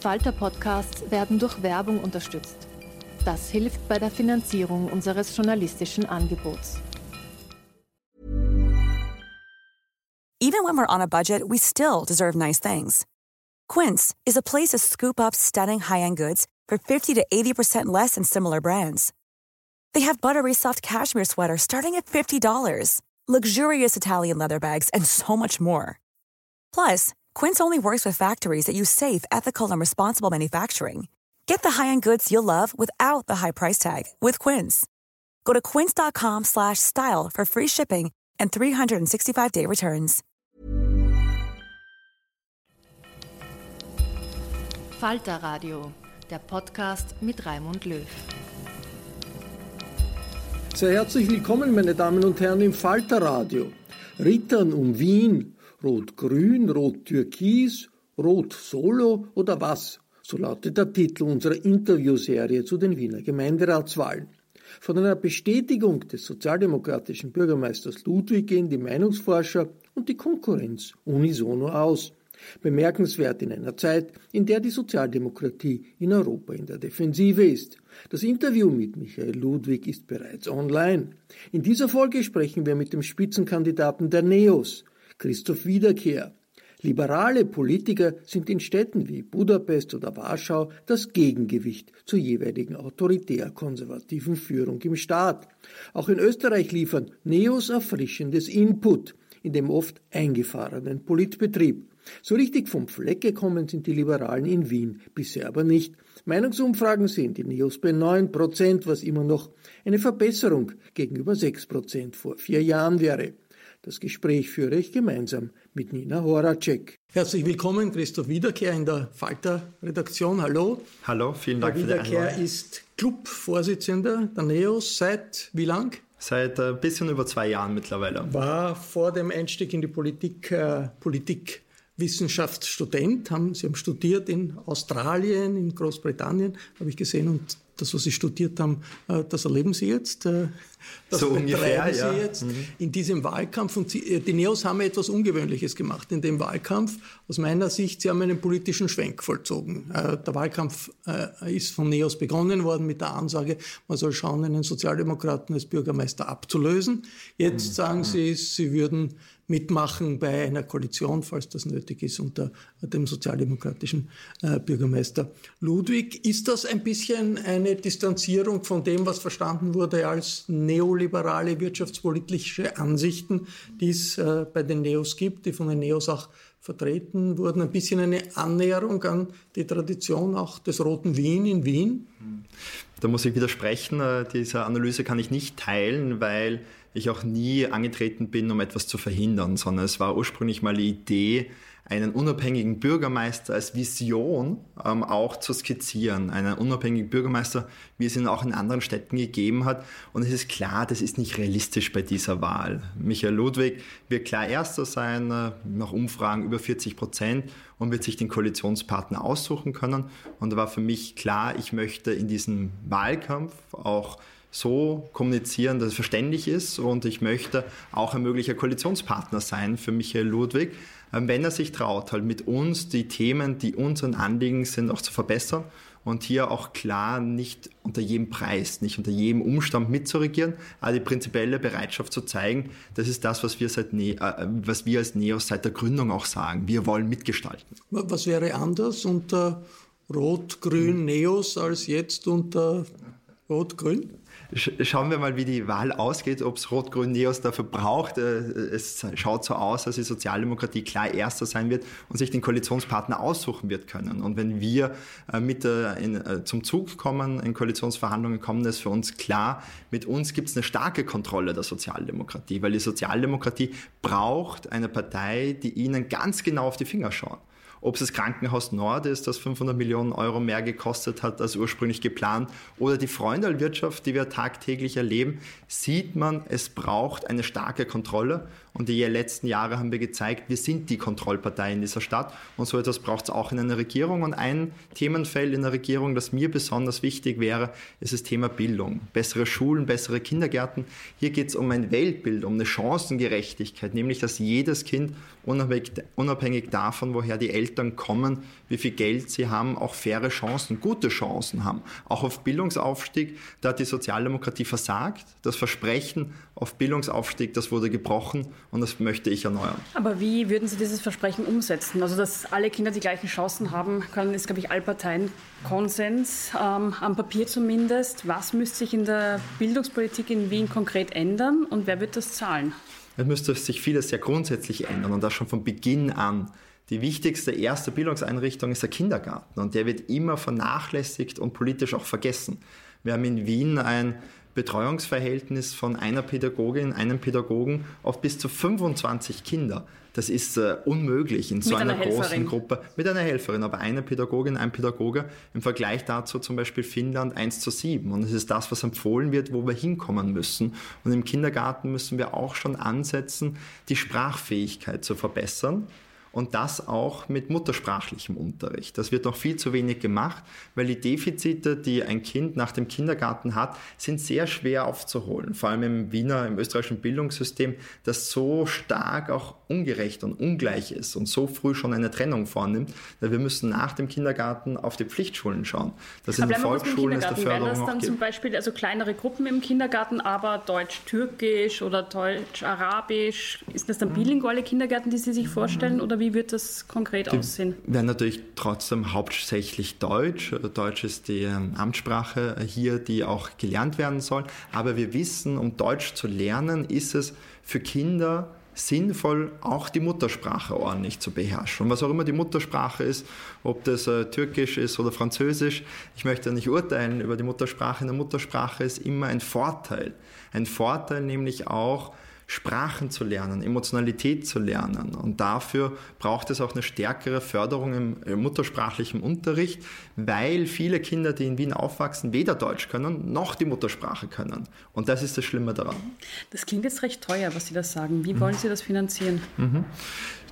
Falter-Podcasts werden durch Werbung unterstützt. Das hilft bei der Finanzierung unseres journalistischen Angebots. Even when we're on a budget, we still deserve nice things. Quince is a place to scoop up stunning high-end goods for 50 to 80% less than similar brands. They have buttery soft cashmere sweaters starting at $50, luxurious Italian leather bags, and so much more. Plus, Quince only works with factories that use safe, ethical, and responsible manufacturing. Get the high-end goods you'll love without the high price tag with Quince. Go to quince.com/style for free shipping and 365-day returns. Falter Radio, der Podcast mit Raimund Löw. Sehr herzlich willkommen, meine Damen und Herren, im Falter Radio. Rittern um Wien, Rot-Grün, Rot-Türkis, Rot-Solo oder was? So lautet der Titel unserer Interviewserie zu den Wiener Gemeinderatswahlen. Von einer Bestätigung des sozialdemokratischen Bürgermeisters Ludwig gehen die Meinungsforscher und die Konkurrenz unisono aus. Bemerkenswert in einer Zeit, in der die Sozialdemokratie in Europa in der Defensive ist. Das Interview mit Michael Ludwig ist bereits online. In dieser Folge sprechen wir mit dem Spitzenkandidaten der Neos, Christoph Wiederkehr. Liberale Politiker sind in Städten wie Budapest oder Warschau das Gegengewicht zur jeweiligen autoritär-konservativen Führung im Staat. Auch in Österreich liefern Neos erfrischendes Input in dem oft eingefahrenen Politbetrieb. So richtig vom Fleck gekommen sind die Liberalen in Wien bisher aber nicht. Meinungsumfragen sehen die Neos bei 9 Prozent, was immer noch eine Verbesserung gegenüber 6 Prozent vor vier Jahren wäre. Das Gespräch führe ich gemeinsam mit Nina Horacek. Herzlich willkommen, Christoph Wiederkehr in der Falter-Redaktion. Hallo. Hallo, vielen Dank Herr für die Wiederkehr Einladung. ist Clubvorsitzender der NEOS seit wie lang? Seit ein bisschen über zwei Jahren mittlerweile. War vor dem Einstieg in die Politik äh, Politikwissenschaftsstudent. Haben, Sie haben studiert in Australien, in Großbritannien, habe ich gesehen, und das, was Sie studiert haben, äh, das erleben Sie jetzt. Äh, das So ungefähr, Sie ja. jetzt in diesem Wahlkampf. Und Sie, äh, die Neos haben etwas Ungewöhnliches gemacht in dem Wahlkampf. Aus meiner Sicht, Sie haben einen politischen Schwenk vollzogen. Der Wahlkampf ist von Neos begonnen worden mit der Ansage, man soll schauen, einen Sozialdemokraten als Bürgermeister abzulösen. Jetzt sagen Sie, Sie würden mitmachen bei einer Koalition, falls das nötig ist, unter dem sozialdemokratischen äh, Bürgermeister Ludwig. Ist das ein bisschen eine Distanzierung von dem, was verstanden wurde als neoliberale wirtschaftspolitische Ansichten, die es äh, bei den Neos gibt, die von den Neos auch vertreten wurden? Ein bisschen eine Annäherung an die Tradition auch des Roten Wien in Wien? Da muss ich widersprechen. Äh, Diese Analyse kann ich nicht teilen, weil ich auch nie angetreten bin, um etwas zu verhindern, sondern es war ursprünglich mal die Idee, einen unabhängigen Bürgermeister als Vision ähm, auch zu skizzieren. Einen unabhängigen Bürgermeister, wie es ihn auch in anderen Städten gegeben hat. Und es ist klar, das ist nicht realistisch bei dieser Wahl. Michael Ludwig wird klar Erster sein, äh, nach Umfragen über 40 Prozent und wird sich den Koalitionspartner aussuchen können. Und da war für mich klar, ich möchte in diesem Wahlkampf auch so kommunizieren, dass es verständlich ist und ich möchte auch ein möglicher Koalitionspartner sein für Michael Ludwig, wenn er sich traut, halt mit uns die Themen, die unseren Anliegen sind, auch zu verbessern und hier auch klar nicht unter jedem Preis, nicht unter jedem Umstand mitzuregieren, aber die prinzipielle Bereitschaft zu zeigen, das ist das, was wir, seit ne äh, was wir als NEOS seit der Gründung auch sagen. Wir wollen mitgestalten. Was wäre anders unter Rot-Grün NEOS als jetzt unter Rot-Grün? Schauen wir mal, wie die Wahl ausgeht, ob es Rot-Grün-Neos dafür braucht. Äh, es schaut so aus, dass die Sozialdemokratie klar Erster sein wird und sich den Koalitionspartner aussuchen wird können. Und wenn wir äh, mit in, äh, zum Zug kommen, in Koalitionsverhandlungen kommen, ist für uns klar, mit uns gibt es eine starke Kontrolle der Sozialdemokratie, weil die Sozialdemokratie braucht eine Partei, die ihnen ganz genau auf die Finger schaut. Ob es das Krankenhaus Nord ist, das 500 Millionen Euro mehr gekostet hat als ursprünglich geplant, oder die Freundalwirtschaft, die wir tagtäglich erleben, sieht man, es braucht eine starke Kontrolle. Und die letzten Jahre haben wir gezeigt, wir sind die Kontrollpartei in dieser Stadt. Und so etwas braucht es auch in einer Regierung. Und ein Themenfeld in der Regierung, das mir besonders wichtig wäre, ist das Thema Bildung. Bessere Schulen, bessere Kindergärten. Hier geht es um ein Weltbild, um eine Chancengerechtigkeit, nämlich dass jedes Kind unabhängig, unabhängig davon, woher die Eltern kommen, wie viel Geld sie haben, auch faire Chancen, gute Chancen haben. Auch auf Bildungsaufstieg, da hat die Sozialdemokratie versagt. Das Versprechen auf Bildungsaufstieg, das wurde gebrochen und das möchte ich erneuern. Aber wie würden Sie dieses Versprechen umsetzen? Also, dass alle Kinder die gleichen Chancen haben können, ist, glaube ich, Allparteienkonsens, ähm, am Papier zumindest. Was müsste sich in der Bildungspolitik in Wien konkret ändern und wer wird das zahlen? Es müsste sich vieles sehr grundsätzlich ändern und das schon von Beginn an. Die wichtigste erste Bildungseinrichtung ist der Kindergarten und der wird immer vernachlässigt und politisch auch vergessen. Wir haben in Wien ein Betreuungsverhältnis von einer Pädagogin, einem Pädagogen auf bis zu 25 Kinder. Das ist äh, unmöglich in so einer, einer großen Gruppe mit einer Helferin, aber eine Pädagogin, ein Pädagoge im Vergleich dazu zum Beispiel Finnland 1 zu 7. Und es ist das, was empfohlen wird, wo wir hinkommen müssen. Und im Kindergarten müssen wir auch schon ansetzen, die Sprachfähigkeit zu verbessern und das auch mit muttersprachlichem Unterricht. Das wird noch viel zu wenig gemacht, weil die Defizite, die ein Kind nach dem Kindergarten hat, sind sehr schwer aufzuholen. Vor allem im Wiener, im österreichischen Bildungssystem, das so stark auch ungerecht und ungleich ist und so früh schon eine Trennung vornimmt. Wir müssen nach dem Kindergarten auf die Pflichtschulen schauen. Das in den Volksschulen ist der Förderung Wären das dann zum Beispiel also kleinere Gruppen im Kindergarten, aber Deutsch-Türkisch oder Deutsch-Arabisch? Ist das dann bilinguale Kindergärten, die Sie sich vorstellen oder wie wird das konkret die aussehen? Werden natürlich trotzdem hauptsächlich Deutsch. Deutsch ist die ähm, Amtssprache hier, die auch gelernt werden soll. Aber wir wissen, um Deutsch zu lernen, ist es für Kinder sinnvoll, auch die Muttersprache ordentlich zu beherrschen. Und was auch immer die Muttersprache ist, ob das äh, Türkisch ist oder Französisch, ich möchte nicht urteilen über die Muttersprache. Eine Muttersprache ist immer ein Vorteil. Ein Vorteil nämlich auch, Sprachen zu lernen, Emotionalität zu lernen. Und dafür braucht es auch eine stärkere Förderung im muttersprachlichen Unterricht, weil viele Kinder, die in Wien aufwachsen, weder Deutsch können noch die Muttersprache können. Und das ist das Schlimme daran. Das klingt jetzt recht teuer, was Sie da sagen. Wie wollen Sie das finanzieren? Mhm.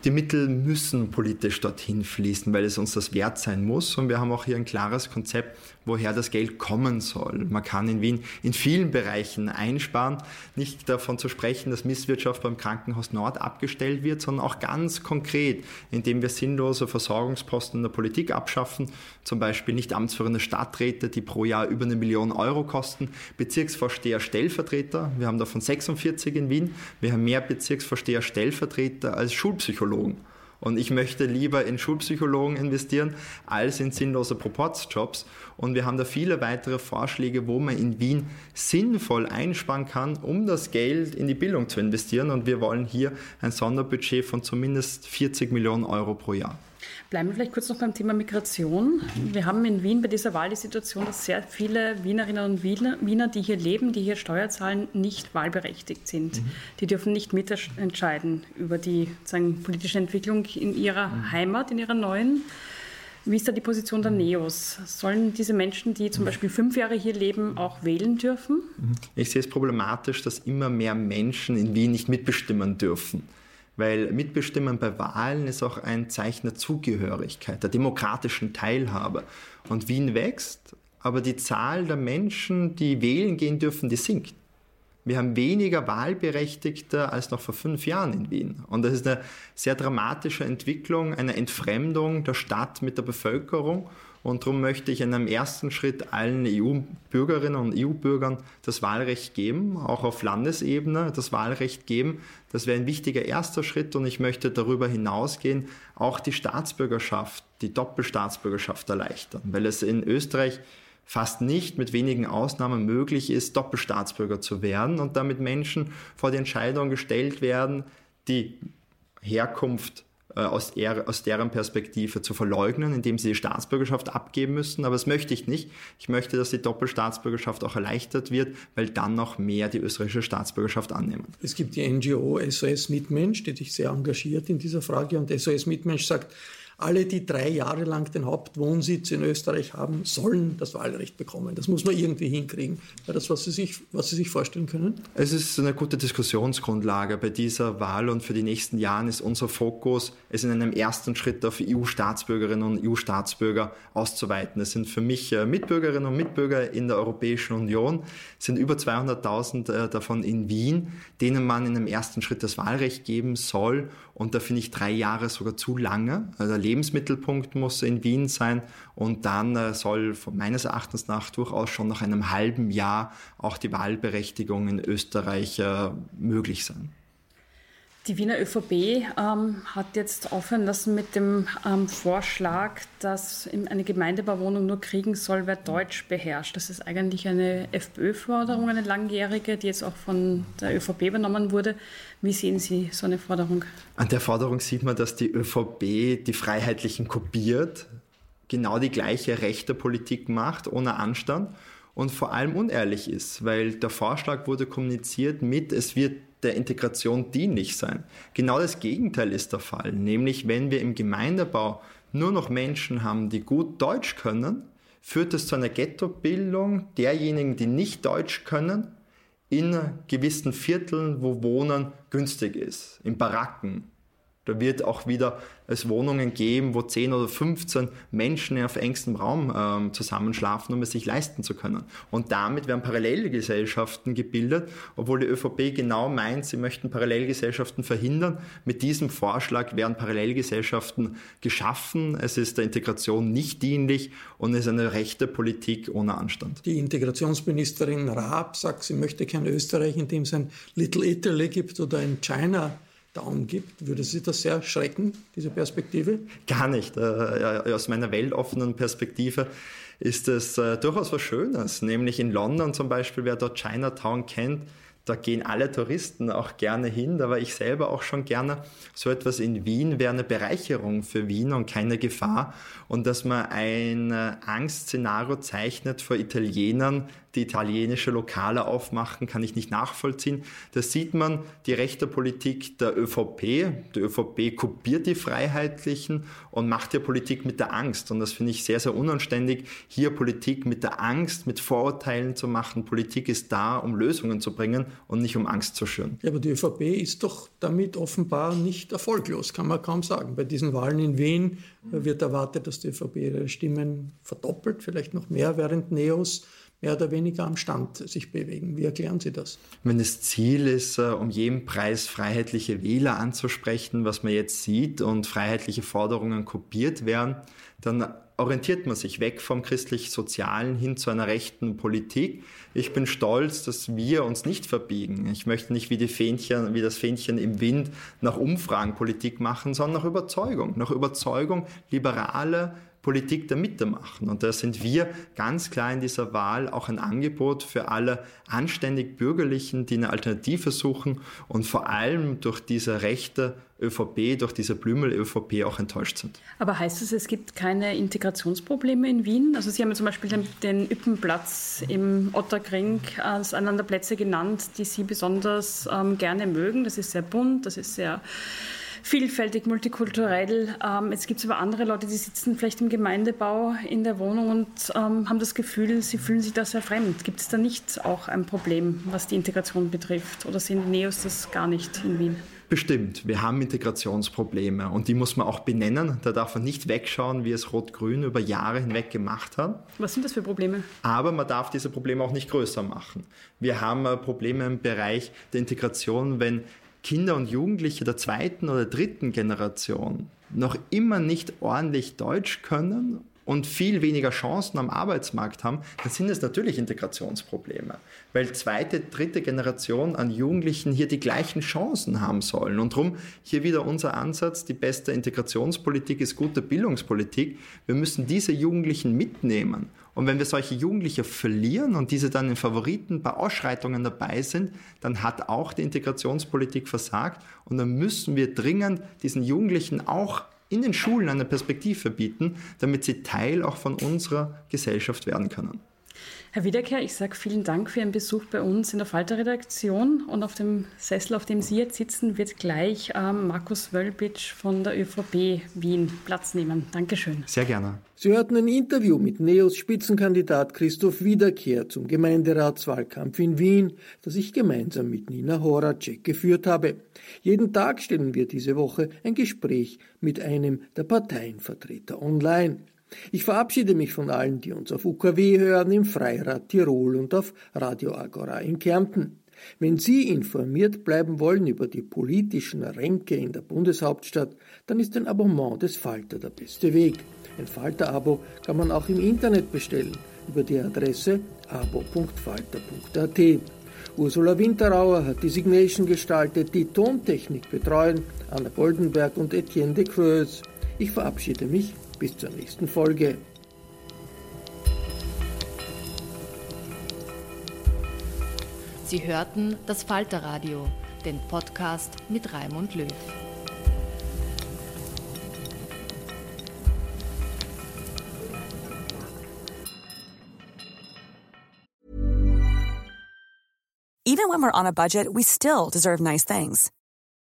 Die Mittel müssen politisch dorthin fließen, weil es uns das wert sein muss. Und wir haben auch hier ein klares Konzept, woher das Geld kommen soll. Man kann in Wien in vielen Bereichen einsparen. Nicht davon zu sprechen, dass Misswirtschaft beim Krankenhaus Nord abgestellt wird, sondern auch ganz konkret, indem wir sinnlose Versorgungsposten in der Politik abschaffen. Zum Beispiel nicht amtsführende Stadträte, die pro Jahr über eine Million Euro kosten. Bezirksvorsteher, Stellvertreter. Wir haben davon 46 in Wien. Wir haben mehr Bezirksvorsteher, Stellvertreter als Schulpsychologen. Und ich möchte lieber in Schulpsychologen investieren als in sinnlose Proportsjobs. Und wir haben da viele weitere Vorschläge, wo man in Wien sinnvoll einsparen kann, um das Geld in die Bildung zu investieren. Und wir wollen hier ein Sonderbudget von zumindest 40 Millionen Euro pro Jahr. Bleiben wir vielleicht kurz noch beim Thema Migration. Wir haben in Wien bei dieser Wahl die Situation, dass sehr viele Wienerinnen und Wiener, die hier leben, die hier Steuer zahlen, nicht wahlberechtigt sind. Mhm. Die dürfen nicht mitentscheiden über die sagen, politische Entwicklung in ihrer mhm. Heimat, in ihrer neuen. Wie ist da die Position der Neos? Sollen diese Menschen, die zum Beispiel fünf Jahre hier leben, auch wählen dürfen? Mhm. Ich sehe es problematisch, dass immer mehr Menschen in Wien nicht mitbestimmen dürfen. Weil Mitbestimmen bei Wahlen ist auch ein Zeichen der Zugehörigkeit, der demokratischen Teilhabe. Und Wien wächst, aber die Zahl der Menschen, die wählen gehen dürfen, die sinkt. Wir haben weniger Wahlberechtigte als noch vor fünf Jahren in Wien. Und das ist eine sehr dramatische Entwicklung, eine Entfremdung der Stadt mit der Bevölkerung. Und darum möchte ich in einem ersten Schritt allen EU-Bürgerinnen und EU-Bürgern das Wahlrecht geben, auch auf Landesebene das Wahlrecht geben. Das wäre ein wichtiger erster Schritt und ich möchte darüber hinausgehen, auch die Staatsbürgerschaft, die Doppelstaatsbürgerschaft erleichtern, weil es in Österreich fast nicht mit wenigen Ausnahmen möglich ist, Doppelstaatsbürger zu werden und damit Menschen vor die Entscheidung gestellt werden, die Herkunft aus, er, aus deren Perspektive zu verleugnen, indem sie die Staatsbürgerschaft abgeben müssen. Aber das möchte ich nicht. Ich möchte, dass die Doppelstaatsbürgerschaft auch erleichtert wird, weil dann noch mehr die österreichische Staatsbürgerschaft annehmen. Es gibt die NGO SOS Mitmensch, die sich sehr engagiert in dieser Frage. Und SOS Mitmensch sagt, alle, die drei Jahre lang den Hauptwohnsitz in Österreich haben, sollen das Wahlrecht bekommen. Das muss man irgendwie hinkriegen. Wäre das, was Sie, sich, was Sie sich vorstellen können? Es ist eine gute Diskussionsgrundlage bei dieser Wahl und für die nächsten Jahre ist unser Fokus, es in einem ersten Schritt auf EU-Staatsbürgerinnen und EU-Staatsbürger auszuweiten. Es sind für mich äh, Mitbürgerinnen und Mitbürger in der Europäischen Union, es sind über 200.000 äh, davon in Wien, denen man in einem ersten Schritt das Wahlrecht geben soll. Und da finde ich drei Jahre sogar zu lange. Also Lebensmittelpunkt muss in Wien sein und dann äh, soll meines Erachtens nach durchaus schon nach einem halben Jahr auch die Wahlberechtigung in Österreich äh, möglich sein. Die Wiener ÖVP ähm, hat jetzt aufhören lassen mit dem ähm, Vorschlag, dass eine Gemeindebauwohnung nur kriegen soll, wer Deutsch beherrscht. Das ist eigentlich eine FPÖ-Forderung, eine langjährige, die jetzt auch von der ÖVP übernommen wurde. Wie sehen Sie so eine Forderung? An der Forderung sieht man, dass die ÖVP die Freiheitlichen kopiert, genau die gleiche rechte Politik macht, ohne Anstand und vor allem unehrlich ist, weil der Vorschlag wurde kommuniziert mit, es wird der Integration dienlich sein. Genau das Gegenteil ist der Fall, nämlich wenn wir im Gemeindebau nur noch Menschen haben, die gut Deutsch können, führt es zu einer Ghettobildung derjenigen, die nicht Deutsch können, in gewissen Vierteln, wo Wohnen günstig ist, in Baracken, da wird auch wieder es Wohnungen geben, wo 10 oder 15 Menschen auf engstem Raum ähm, zusammenschlafen, um es sich leisten zu können. Und damit werden Parallelgesellschaften gebildet, obwohl die ÖVP genau meint, sie möchten Parallelgesellschaften verhindern. Mit diesem Vorschlag werden Parallelgesellschaften geschaffen. Es ist der Integration nicht dienlich und es ist eine rechte Politik ohne Anstand. Die Integrationsministerin Raab sagt, sie möchte kein Österreich, in dem es ein Little Italy gibt oder ein China Down gibt. Würde Sie das sehr schrecken, diese Perspektive? Gar nicht. Äh, aus meiner weltoffenen Perspektive ist es äh, durchaus was Schönes. Nämlich in London zum Beispiel, wer dort Chinatown kennt, da gehen alle Touristen auch gerne hin, da war ich selber auch schon gerne. So etwas in Wien wäre eine Bereicherung für Wien und keine Gefahr. Und dass man ein äh, Angstszenario zeichnet vor Italienern, die italienische Lokale aufmachen, kann ich nicht nachvollziehen. Da sieht man die rechte Politik der ÖVP. Die ÖVP kopiert die Freiheitlichen und macht ja Politik mit der Angst. Und das finde ich sehr, sehr unanständig, hier Politik mit der Angst, mit Vorurteilen zu machen. Politik ist da, um Lösungen zu bringen und nicht um Angst zu schüren. Ja, aber die ÖVP ist doch damit offenbar nicht erfolglos, kann man kaum sagen. Bei diesen Wahlen in Wien wird erwartet, dass die ÖVP ihre Stimmen verdoppelt, vielleicht noch mehr, während Neos mehr oder weniger am Stand sich bewegen. Wie erklären Sie das? Wenn das Ziel ist, äh, um jeden Preis freiheitliche Wähler anzusprechen, was man jetzt sieht, und freiheitliche Forderungen kopiert werden, dann orientiert man sich weg vom christlich-sozialen hin zu einer rechten Politik. Ich bin stolz, dass wir uns nicht verbiegen. Ich möchte nicht wie, die Fähnchen, wie das Fähnchen im Wind nach Umfragen Politik machen, sondern nach Überzeugung. Nach Überzeugung liberale, Politik Mitte machen. Und da sind wir ganz klar in dieser Wahl auch ein Angebot für alle anständig Bürgerlichen, die eine Alternative suchen und vor allem durch diese rechte ÖVP, durch diese Blümel-ÖVP auch enttäuscht sind. Aber heißt es, es gibt keine Integrationsprobleme in Wien? Also Sie haben zum Beispiel den, den Üppenplatz im Otterkring als einen der Plätze genannt, die Sie besonders ähm, gerne mögen. Das ist sehr bunt, das ist sehr vielfältig, multikulturell. Ähm, jetzt gibt es aber andere Leute, die sitzen vielleicht im Gemeindebau in der Wohnung und ähm, haben das Gefühl, sie fühlen sich da sehr fremd. Gibt es da nicht auch ein Problem, was die Integration betrifft? Oder sind Neos das gar nicht in Wien? Bestimmt, wir haben Integrationsprobleme und die muss man auch benennen. Da darf man nicht wegschauen, wie es Rot-Grün über Jahre hinweg gemacht hat. Was sind das für Probleme? Aber man darf diese Probleme auch nicht größer machen. Wir haben äh, Probleme im Bereich der Integration, wenn Kinder und Jugendliche der zweiten oder dritten Generation noch immer nicht ordentlich Deutsch können und viel weniger Chancen am Arbeitsmarkt haben, dann sind es natürlich Integrationsprobleme. Weil zweite, dritte Generation an Jugendlichen hier die gleichen Chancen haben sollen. Und darum hier wieder unser Ansatz, die beste Integrationspolitik ist gute Bildungspolitik. Wir müssen diese Jugendlichen mitnehmen. Und wenn wir solche Jugendliche verlieren und diese dann in Favoriten bei Ausschreitungen dabei sind, dann hat auch die Integrationspolitik versagt. Und dann müssen wir dringend diesen Jugendlichen auch in den Schulen eine Perspektive bieten, damit sie Teil auch von unserer Gesellschaft werden können. Herr Wiederkehr, ich sage vielen Dank für Ihren Besuch bei uns in der Falter-Redaktion. Und auf dem Sessel, auf dem Sie jetzt sitzen, wird gleich ähm, Markus Wölbitsch von der ÖVP Wien Platz nehmen. Dankeschön. Sehr gerne. Sie hörten ein Interview mit Neos Spitzenkandidat Christoph Wiederkehr zum Gemeinderatswahlkampf in Wien, das ich gemeinsam mit Nina Horacek geführt habe. Jeden Tag stellen wir diese Woche ein Gespräch mit einem der Parteienvertreter online. Ich verabschiede mich von allen, die uns auf UKW hören, im Freirad Tirol und auf Radio Agora in Kärnten. Wenn Sie informiert bleiben wollen über die politischen Ränke in der Bundeshauptstadt, dann ist ein Abonnement des Falter der beste Weg. Ein Falter-Abo kann man auch im Internet bestellen über die Adresse abo.falter.at. Ursula Winterauer hat die Signation gestaltet, die Tontechnik betreuen Anna Goldenberg und Etienne de Creuse. Ich verabschiede mich bis zur nächsten Folge. Sie hörten das Falterradio, den Podcast mit Raimund Löw. Even when we're on a budget, we still deserve nice things.